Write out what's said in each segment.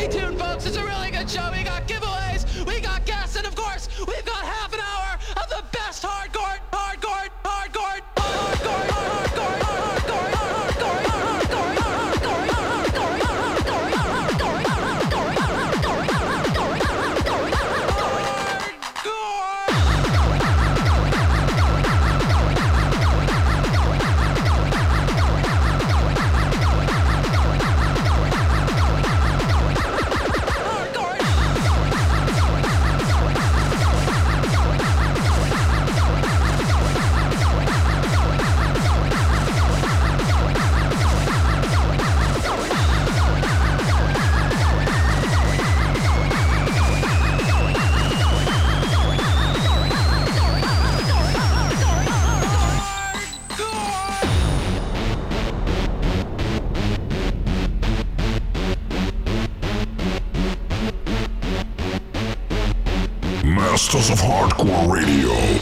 Stay tuned, folks. It's a really good show we got. Give Radio.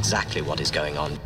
Exactly what is going on.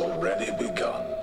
already begun.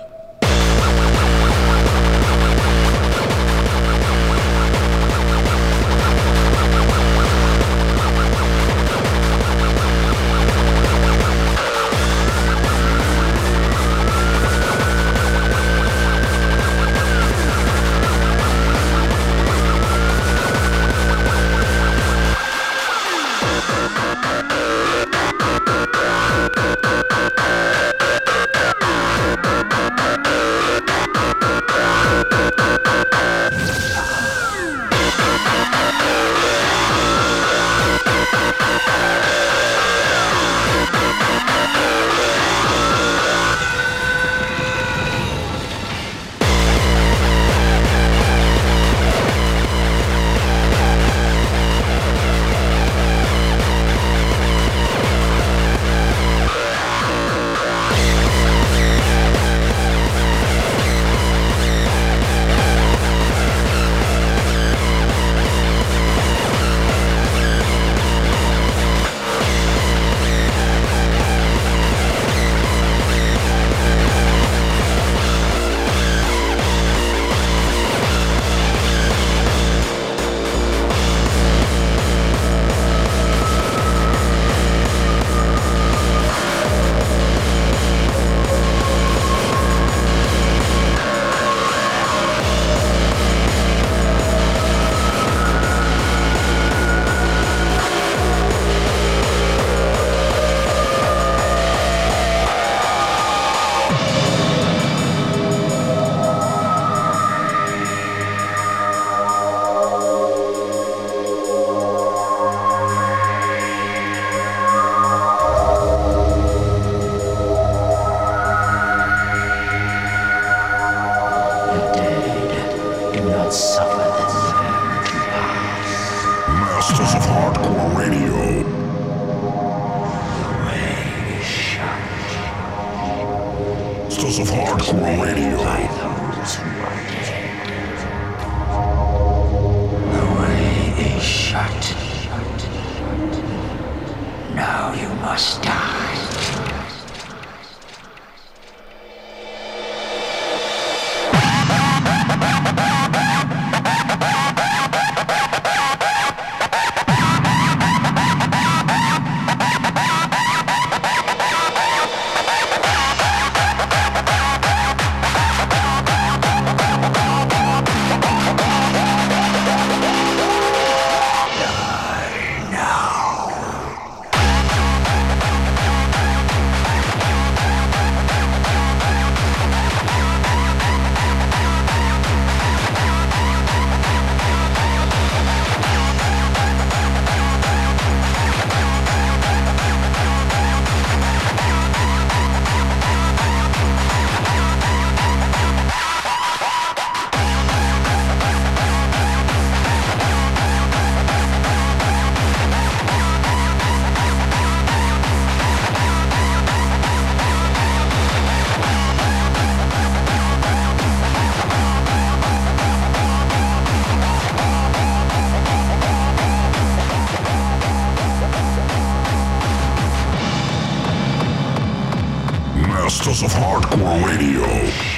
of hardcore radio.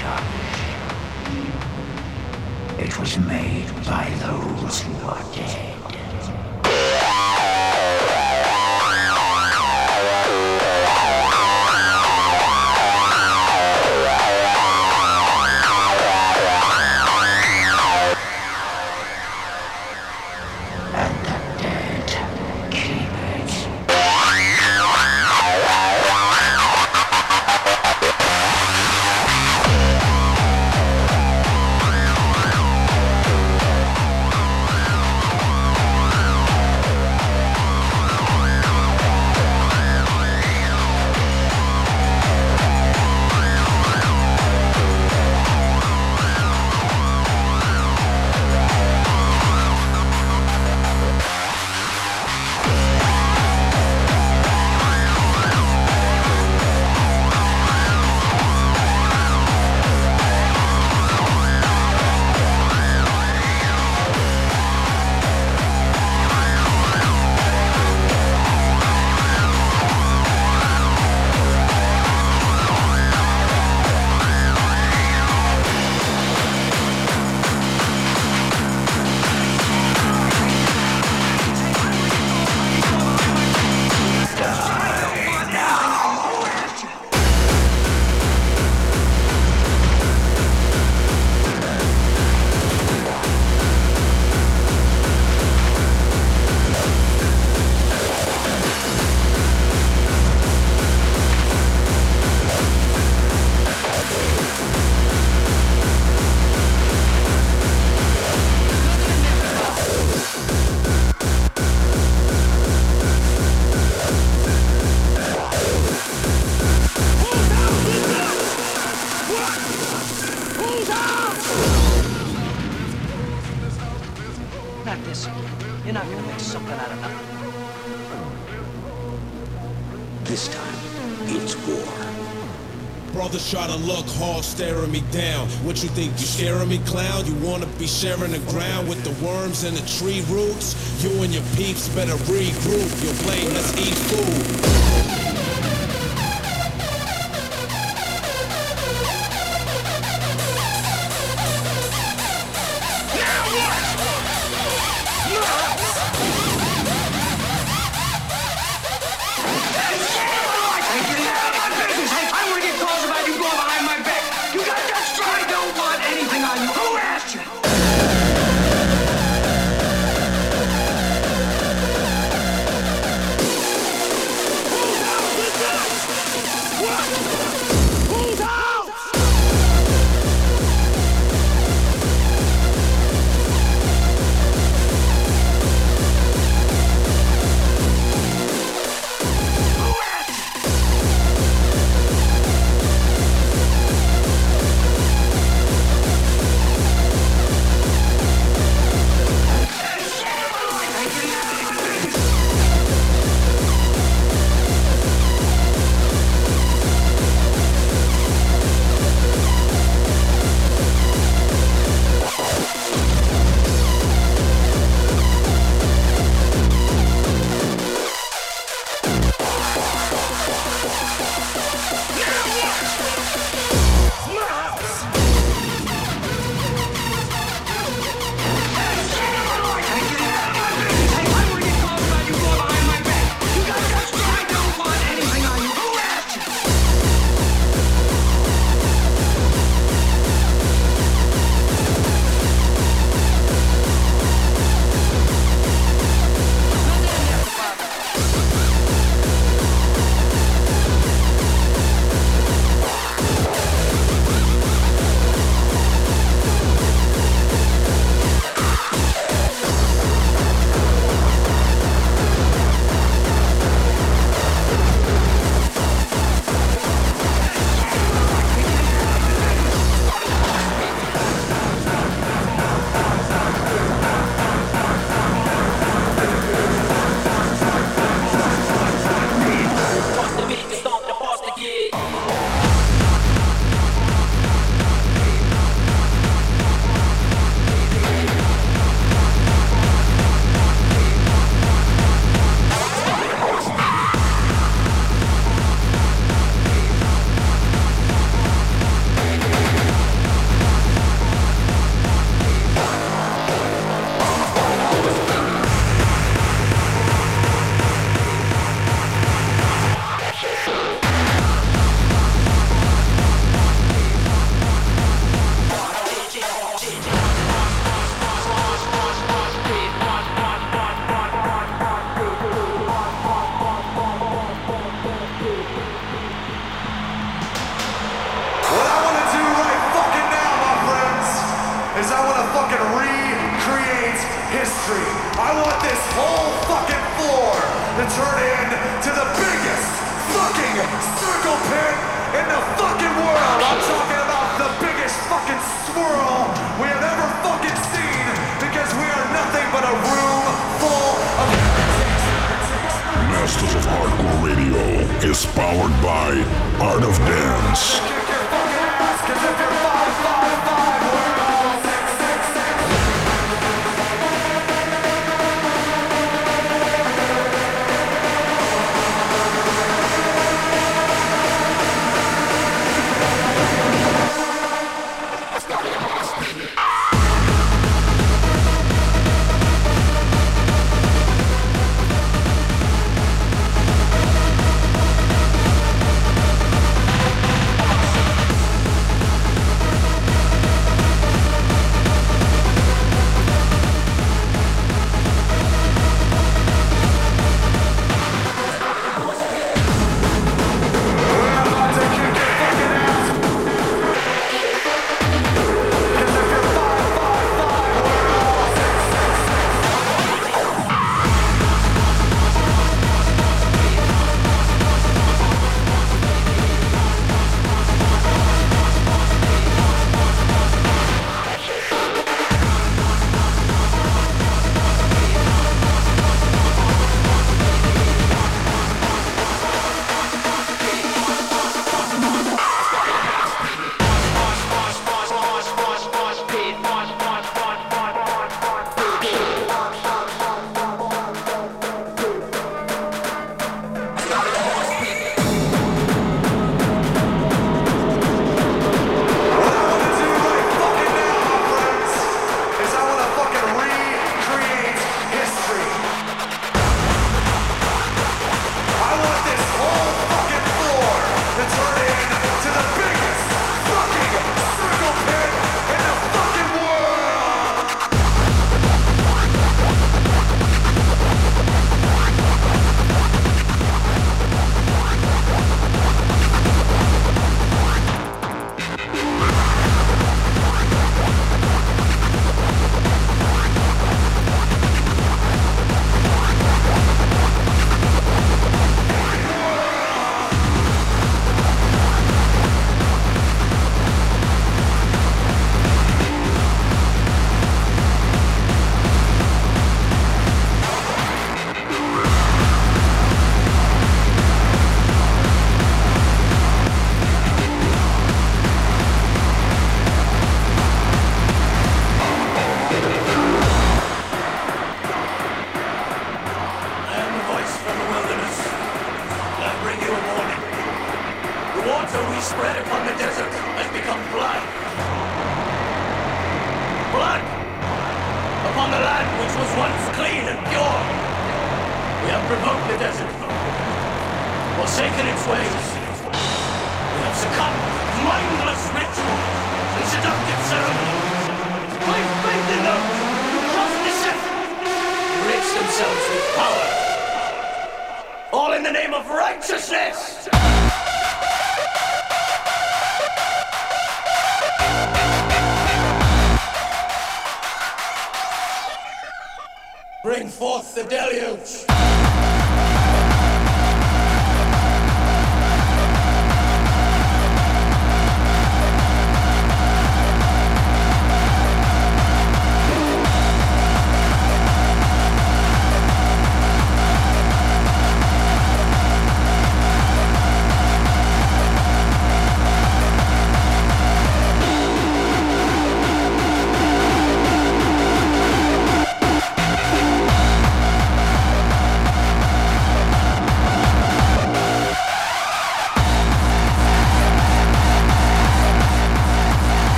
staring me down. What you think, you scaring me, clown? You wanna be sharing the ground with the worms and the tree roots? You and your peeps better regroup. Your blame, let's eat food.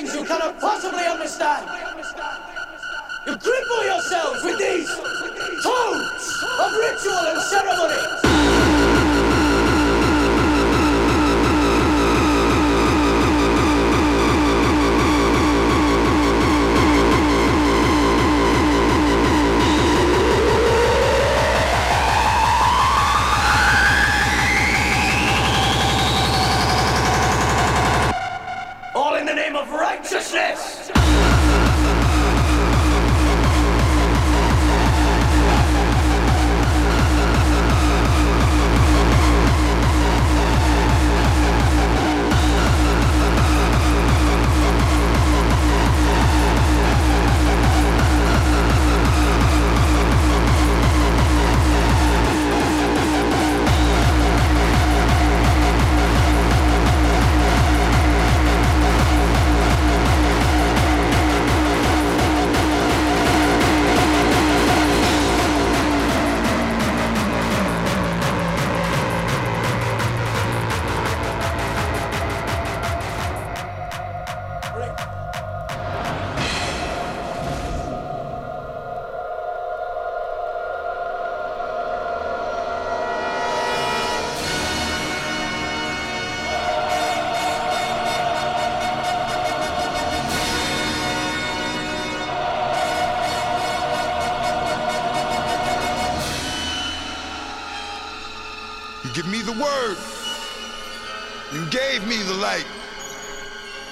things you cannot possibly understand. You cripple yourselves with these toads of ritual and ceremony. righteousness.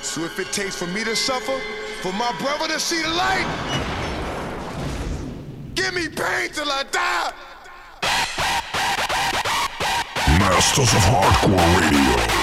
So if it takes for me to suffer, for my brother to see the light, give me pain till I die. Masters of Hardcore Radio.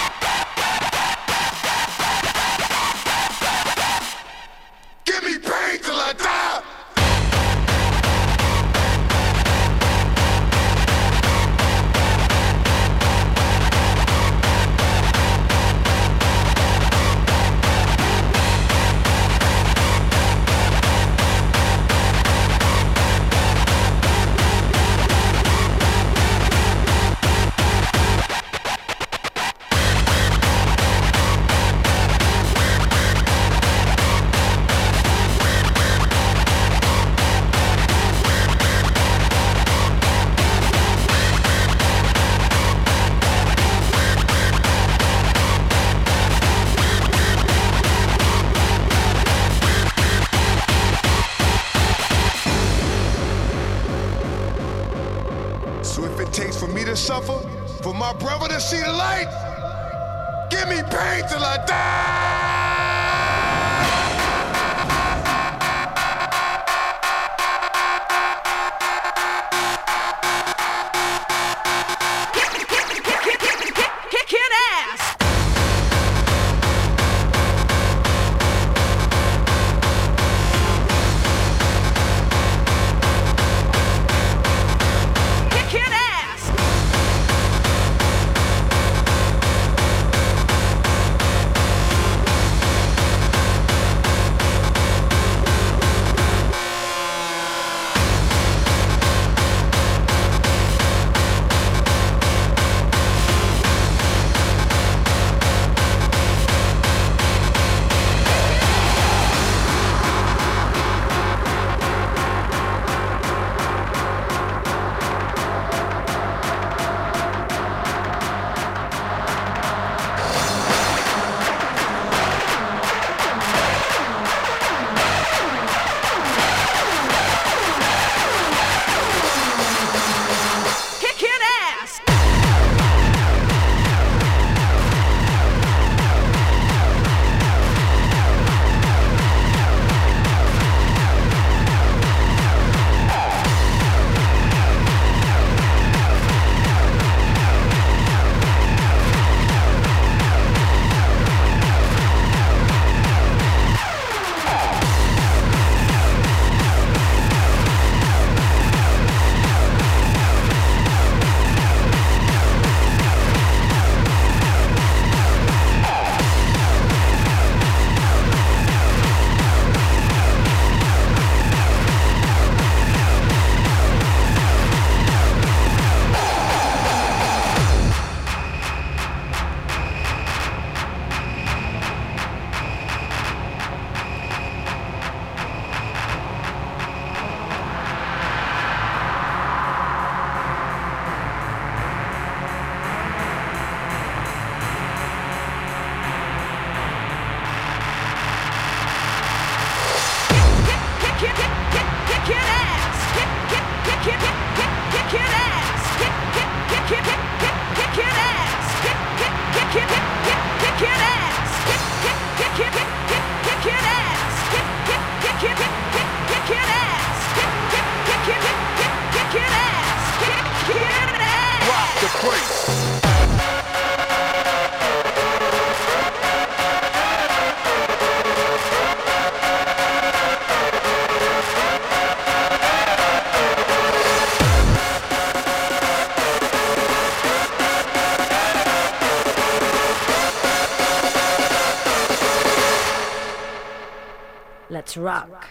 Rock.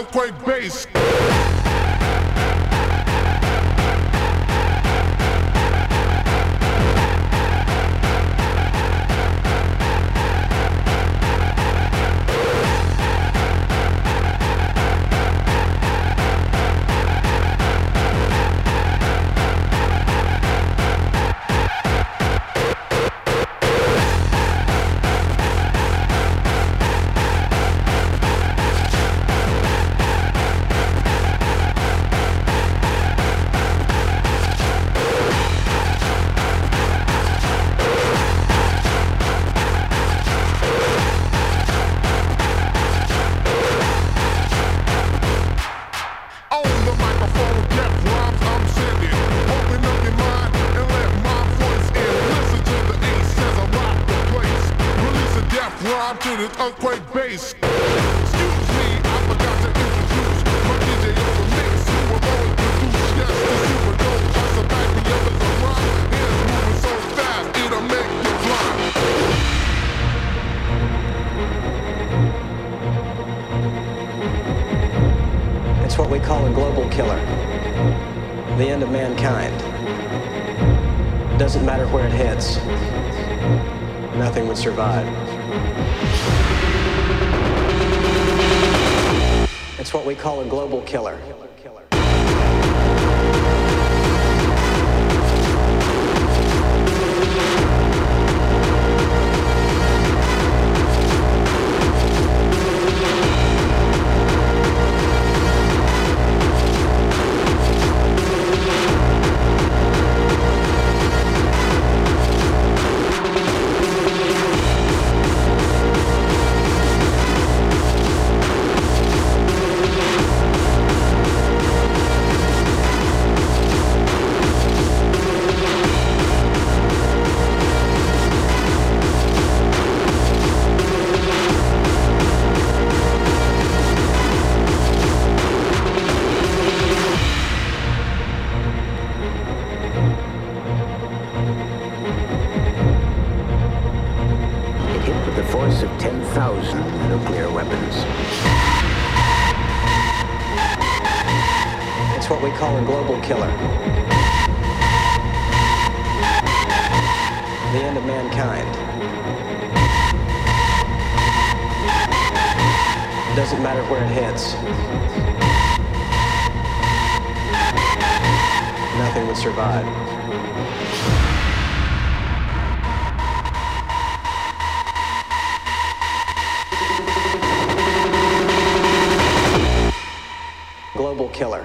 earthquake, baby. weapons. It's what we call a global killer. The end of mankind. It doesn't matter where it hits. Nothing would survive. global killer.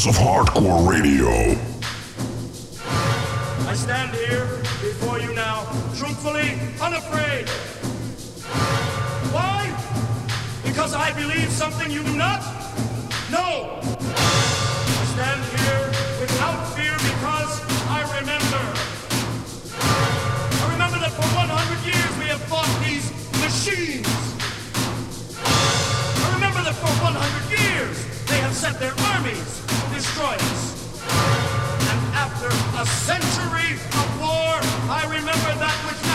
Masters of Hardcore Radio. I stand here before you now, truthfully unafraid. Why? Because I believe something you do not? No! I stand here without fear because I remember. I remember that for 100 years we have fought these machines. I remember that for 100 years they have sent their armies us. And after a century of war, I remember that which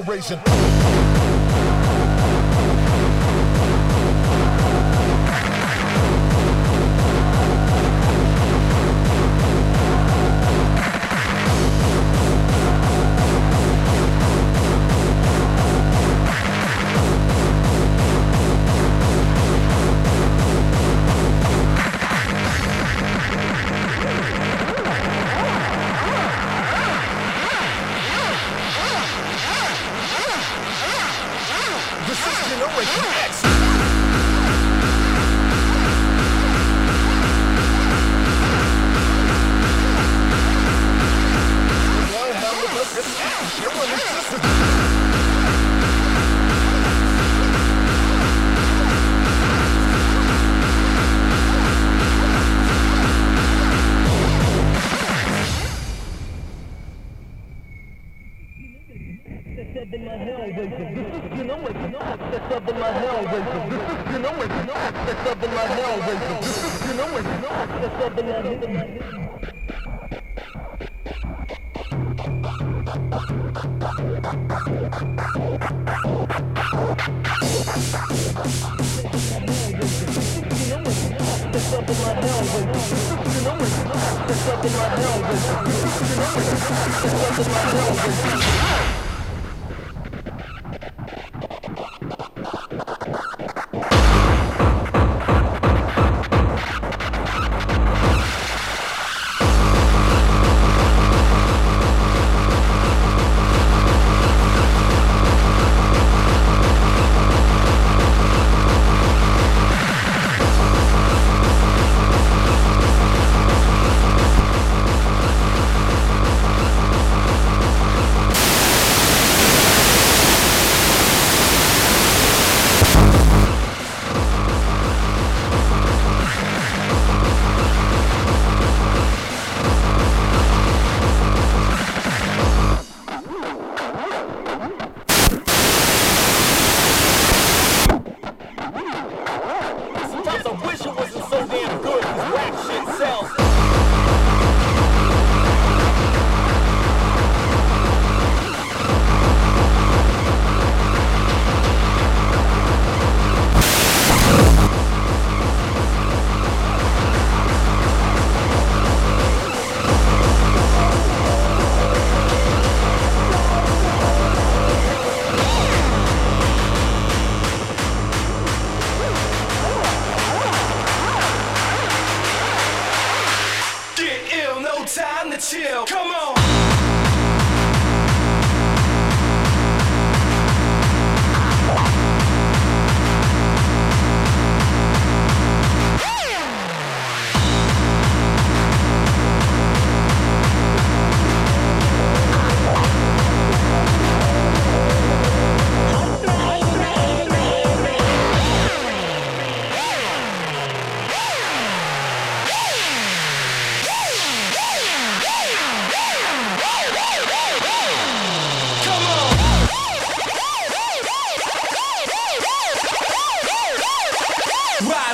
hell.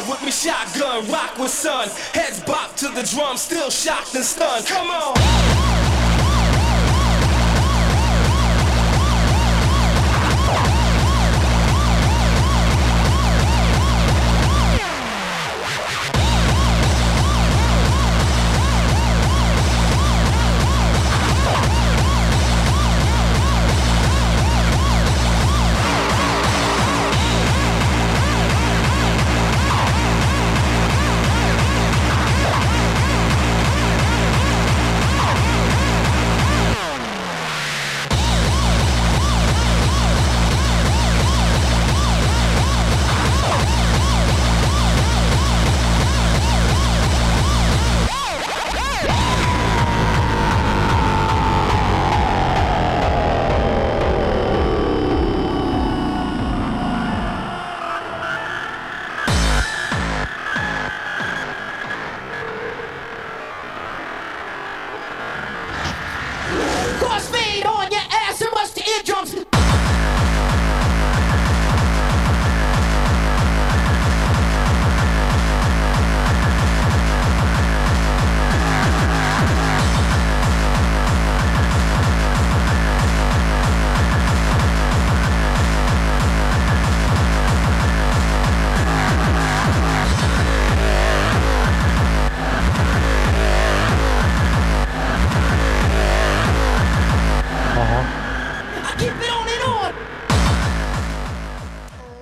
With me, shotgun, rock with sun. Heads bop to the drum, still shocked and stunned. Come on.